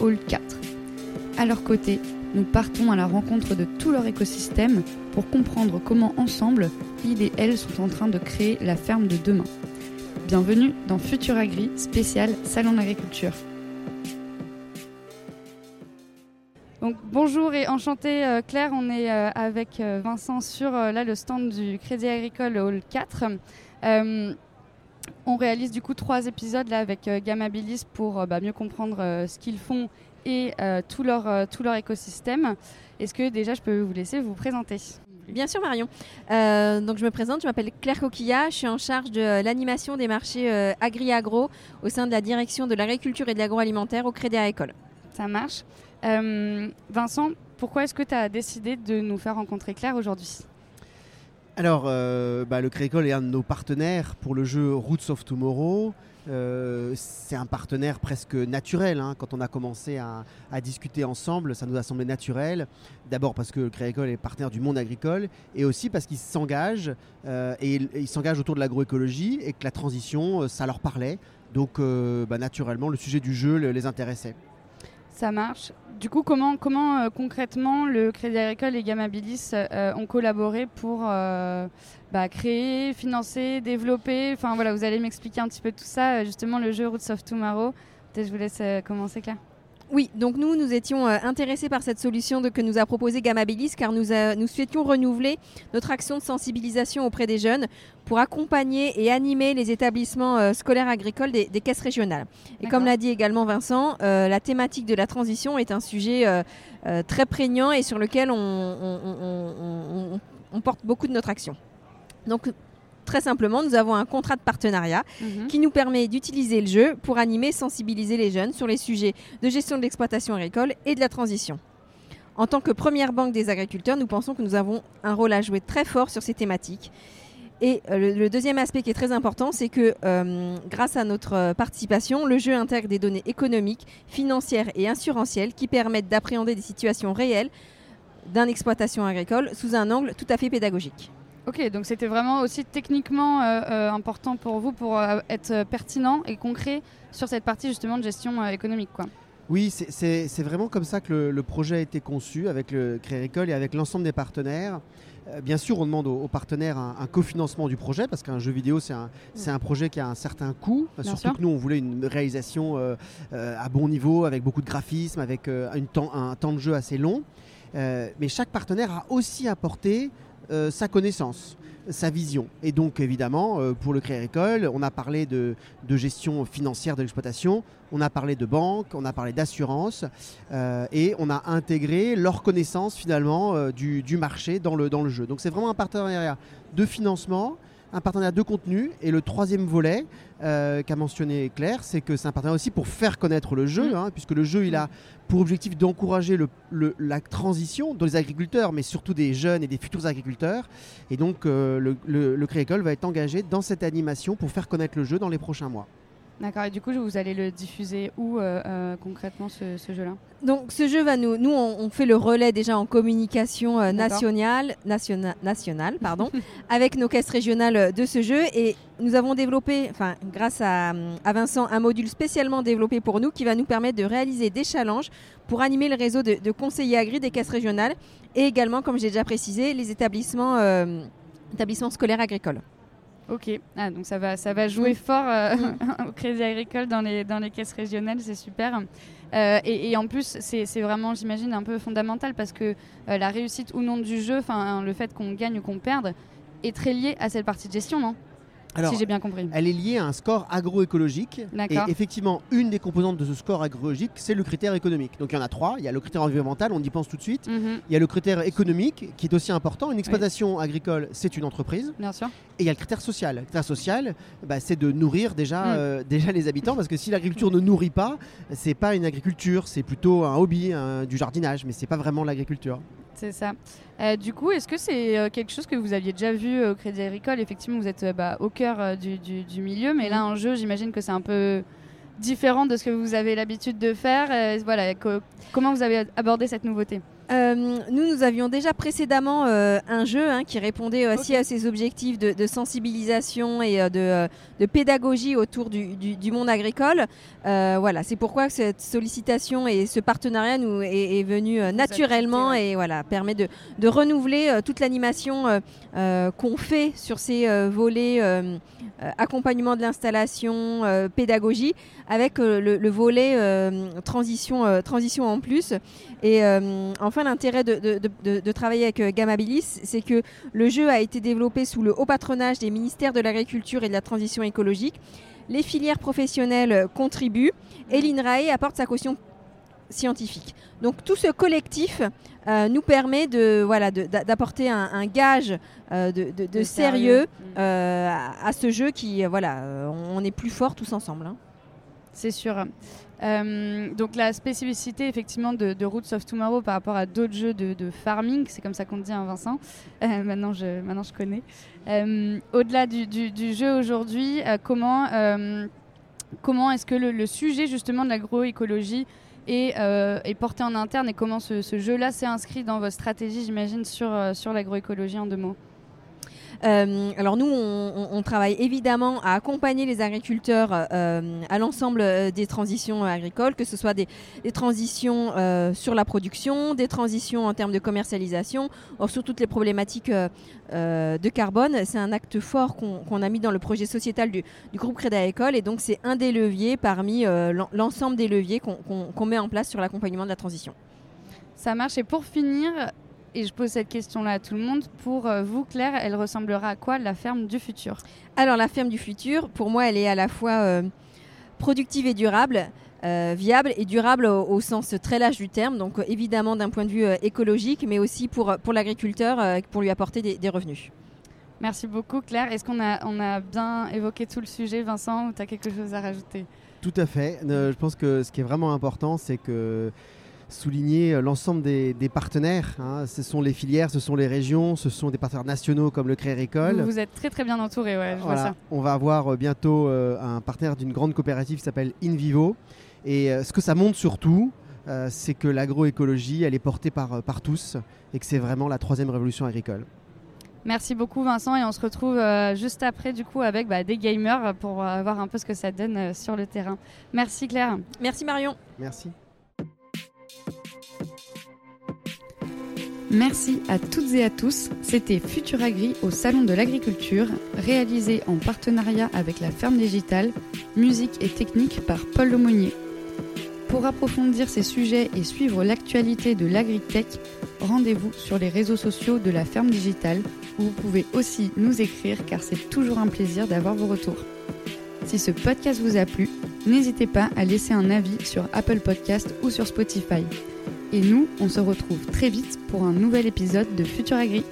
Hall 4. À leur côté, nous partons à la rencontre de tout leur écosystème pour comprendre comment ensemble, ils et elles sont en train de créer la ferme de demain. Bienvenue dans Futur Agri, spécial Salon d'agriculture. Donc, bonjour et enchanté euh, Claire, on est euh, avec euh, Vincent sur là, le stand du Crédit Agricole Hall 4. On réalise du coup trois épisodes là, avec Gamabilis pour bah, mieux comprendre ce qu'ils font et tout, leur, tout leur écosystème. Est-ce que déjà je peux vous laisser vous présenter? Bien sûr Marion. donc je me présente, je m'appelle Claire Coquilla, je suis en charge de l'animation des marchés agri-agro au sein de la direction de l'agriculture et de l'agroalimentaire au Crédit Agricole. Ça marche. Euh, Vincent, pourquoi est-ce que tu as décidé de nous faire rencontrer Claire aujourd'hui? Alors, euh, bah, le Crécole est un de nos partenaires pour le jeu Roots of Tomorrow. Euh, c'est un partenaire presque naturel. Hein. Quand on a commencé à, discuter ensemble, ça nous a semblé naturel. D'abord parce que le Crécole est partenaire du monde agricole et aussi parce qu'il s'engage et, il s'engage autour de l'agroécologie et que la transition, ça leur parlait. Donc, bah, naturellement, le sujet du jeu les intéressait. Ça marche. Du coup, comment, comment euh, concrètement le Crédit Agricole et Gamabilis euh, ont collaboré pour euh, bah, créer, financer, développer? Enfin voilà, vous allez m'expliquer un petit peu tout ça, justement le jeu Roots of Tomorrow. Peut-être je vous laisse commencer, Claire. Oui, donc nous, nous étions euh, intéressés par cette solution que nous a proposée Gamabilis car nous, nous souhaitions renouveler notre action de sensibilisation auprès des jeunes pour accompagner et animer les établissements euh, scolaires agricoles des, caisses régionales. Et comme l'a dit également Vincent, euh, la thématique de la transition est un sujet très prégnant et sur lequel on, on porte beaucoup de notre action. Donc Très simplement, nous avons un contrat de partenariat mhm. qui nous permet d'utiliser le jeu pour animer et sensibiliser les jeunes sur les sujets de gestion de l'exploitation agricole et de la transition. En tant que première banque des agriculteurs, nous pensons que nous avons un rôle à jouer très fort sur ces thématiques. Et euh, le, deuxième aspect qui est très important, c'est que euh, grâce à notre participation, le jeu intègre des données économiques, financières et assurantielles qui permettent d'appréhender des situations réelles d'une exploitation agricole sous un angle tout à fait pédagogique. Ok, donc c'était vraiment aussi techniquement euh, euh, important pour vous pour euh, être pertinent et concret sur cette partie justement de gestion économique. Quoi. Oui, c'est vraiment comme ça que le, projet a été conçu avec le Créericole et avec l'ensemble des partenaires. bien sûr, on demande aux, partenaires un, cofinancement du projet parce qu'un jeu vidéo, c'est un, un, projet qui a un certain coût. surtout que nous, on voulait une réalisation à bon niveau, avec beaucoup de graphisme, avec une temps, un temps de jeu assez long. mais chaque partenaire a aussi apporté euh, sa connaissance, sa vision. Et donc évidemment, euh, pour le Créer École, on a parlé de, gestion financière de l'exploitation, on a parlé de banque, on a parlé d'assurance, euh, et on a intégré leur connaissance finalement du, du, marché dans le, dans le jeu. Donc c'est vraiment un partenariat de financement un partenariat de contenu. Et le troisième volet euh, qu'a mentionné Claire, c'est que c'est un partenariat aussi pour faire connaître le jeu, mm. hein, puisque le jeu, il a pour objectif d'encourager le, la transition dans les agriculteurs, mais surtout des jeunes et des futurs agriculteurs. Et donc, euh, le, le, le Créécole va être engagé dans cette animation pour faire connaître le jeu dans les prochains mois. D'accord, et du coup, vous allez le diffuser où euh, euh, concrètement ce, jeu-là? Donc, ce jeu va nous. Nous, on, fait le relais déjà en communication euh, nationale, nationale pardon, avec nos caisses régionales de ce jeu. Et nous avons développé, enfin, grâce à, Vincent, un module spécialement développé pour nous qui va nous permettre de réaliser des challenges pour animer le réseau de, conseillers agri des caisses régionales et également, comme j'ai déjà précisé, les établissements, établissements scolaires agricoles. Ok, ah, donc ça va, ça va jouer fort euh, au Crédit Agricole dans les, dans les caisses régionales, c'est super. Euh, et, en plus, c'est vraiment, j'imagine, un peu fondamental parce que euh, la réussite ou non du jeu, le fait qu'on gagne ou qu'on perde, est très lié à cette partie de gestion, non? Alors, si j'ai bien compris. Elle est liée à un score agroécologique. Et effectivement, une des composantes de ce score agroécologique, c'est le critère économique. Donc il y en a trois. Il y a le critère environnemental, on y pense tout de suite. Mhm, Il y a le critère économique, qui est aussi important. Une exploitation agricole, c'est une entreprise. bien sûr. Et il y a le critère social. Le critère social, bah, c'est de nourrir déjà, Mm. euh, déjà les habitants, parce que si l'agriculture ne nourrit pas, c'est pas une agriculture, c'est plutôt un hobby, un- du jardinage, mais c'est pas vraiment l'agriculture. C'est ça. Euh, du coup, est-ce que c'est euh, quelque chose que vous aviez déjà vu euh, au Crédit Agricole? Effectivement, vous êtes euh, bah, au cœur du, du- du milieu, mais là, un jeu, j'imagine que c'est un peu différent de ce que vous avez l'habitude de faire. Voilà, co- comment vous avez abordé cette nouveauté? Euh, nous, nous avions déjà précédemment euh, un jeu hein, qui répondait aussi à ces objectifs de, de sensibilisation et euh, de, de pédagogie autour du, du- du monde agricole. Voilà, c'est pourquoi cette sollicitation et ce partenariat nous est, est venu naturellement et voilà permet de, de renouveler toute l'animation qu'on fait sur ces volets accompagnement de l'installation, pédagogie, avec le, le volet transition, transition en plus. Et euh, enfin, l'intérêt de, de- de- de- de travailler avec euh, Gamabilis, c'est que le jeu a été développé sous le haut patronage des ministères de l'Agriculture et de la Transition écologique. Les filières professionnelles euh, contribuent et l'INRAE apporte sa caution scientifique. Donc tout ce collectif euh, nous permet de voilà d'apporter un, un gage euh, de, de- de sérieux Mm. euh, à, à ce jeu qui voilà on est plus forts tous ensemble. hein. C'est sûr. Euh, donc la spécificité effectivement de, de Roots of Tomorrow par rapport à d'autres jeux de, farming, c'est comme ça qu'on dit, hein, Vincent. Euh, maintenant, je, maintenant je connais. Euh, Au-delà du, jeu aujourd'hui, comment, comment est-ce que le, sujet justement de l'agroécologie est, porté en interne et comment ce, ce jeu-là s'est inscrit dans votre stratégie, j'imagine, sur, sur l'agroécologie en deux mots? Euh, alors nous, on, travaille évidemment à accompagner les agriculteurs euh, à l'ensemble euh, des transitions agricoles, que ce soit des, transitions sur la production, des transitions en termes de commercialisation, sur toutes les problématiques de carbone. C'est un acte fort qu'on a mis dans le projet sociétal du, groupe Crédit Agricole et donc c'est un des leviers parmi l'en- l'ensemble des leviers qu'on met en place sur l'accompagnement de la transition. Ça marche. Et pour finir, et je pose cette question-là à tout le monde, pour euh, vous, Claire, elle ressemblera à quoi la ferme du futur? Alors la ferme du futur, pour moi, elle est à la fois euh, productive et durable. euh, viable et durable au, au sens très large du terme, donc évidemment d'un point de vue euh, écologique, mais aussi pour, pour l'agriculteur, euh, pour lui apporter des, des revenus. Merci beaucoup, Claire. Est-ce qu'on a, on a bien évoqué tout le sujet, Vincent, ou tu as quelque chose à rajouter? Tout à fait. Euh, je pense que ce qui est vraiment important, c'est que souligner euh, l'ensemble des, des partenaires. hein. Ce sont les filières, ce sont les régions, ce sont des partenaires nationaux comme le Créer École. vous, vous êtes très très bien entouré, ouais, je vois Voilà. ça. On va avoir euh, bientôt euh, un partenaire d'une grande coopérative qui s'appelle InVivo. Et ce que ça montre surtout, c'est que l'agroécologie, elle est portée par, par tous et que c'est vraiment la troisième révolution agricole. Merci beaucoup, Vincent, et on se retrouve euh, juste après, du coup, avec bah, des gamers pour euh, voir un peu ce que ça donne euh, sur le terrain. Merci, Claire. Merci Marion. Merci. Merci à toutes et à tous. C'était Futuragri au Salon de l'Agriculture, réalisé en partenariat avec la Ferme Digitale, musique et technique par Paul Lemonnier. Pour approfondir ces sujets et suivre l'actualité de l'agritech, rendez-vous sur les réseaux sociaux de la Ferme Digitale, où vous pouvez aussi nous écrire car c'est toujours un plaisir d'avoir vos retours. Si ce podcast vous a plu, n'hésitez pas à laisser un avis sur Apple Podcast ou sur Spotify. Et nous, on se retrouve très vite pour un nouvel épisode de Futur Agri.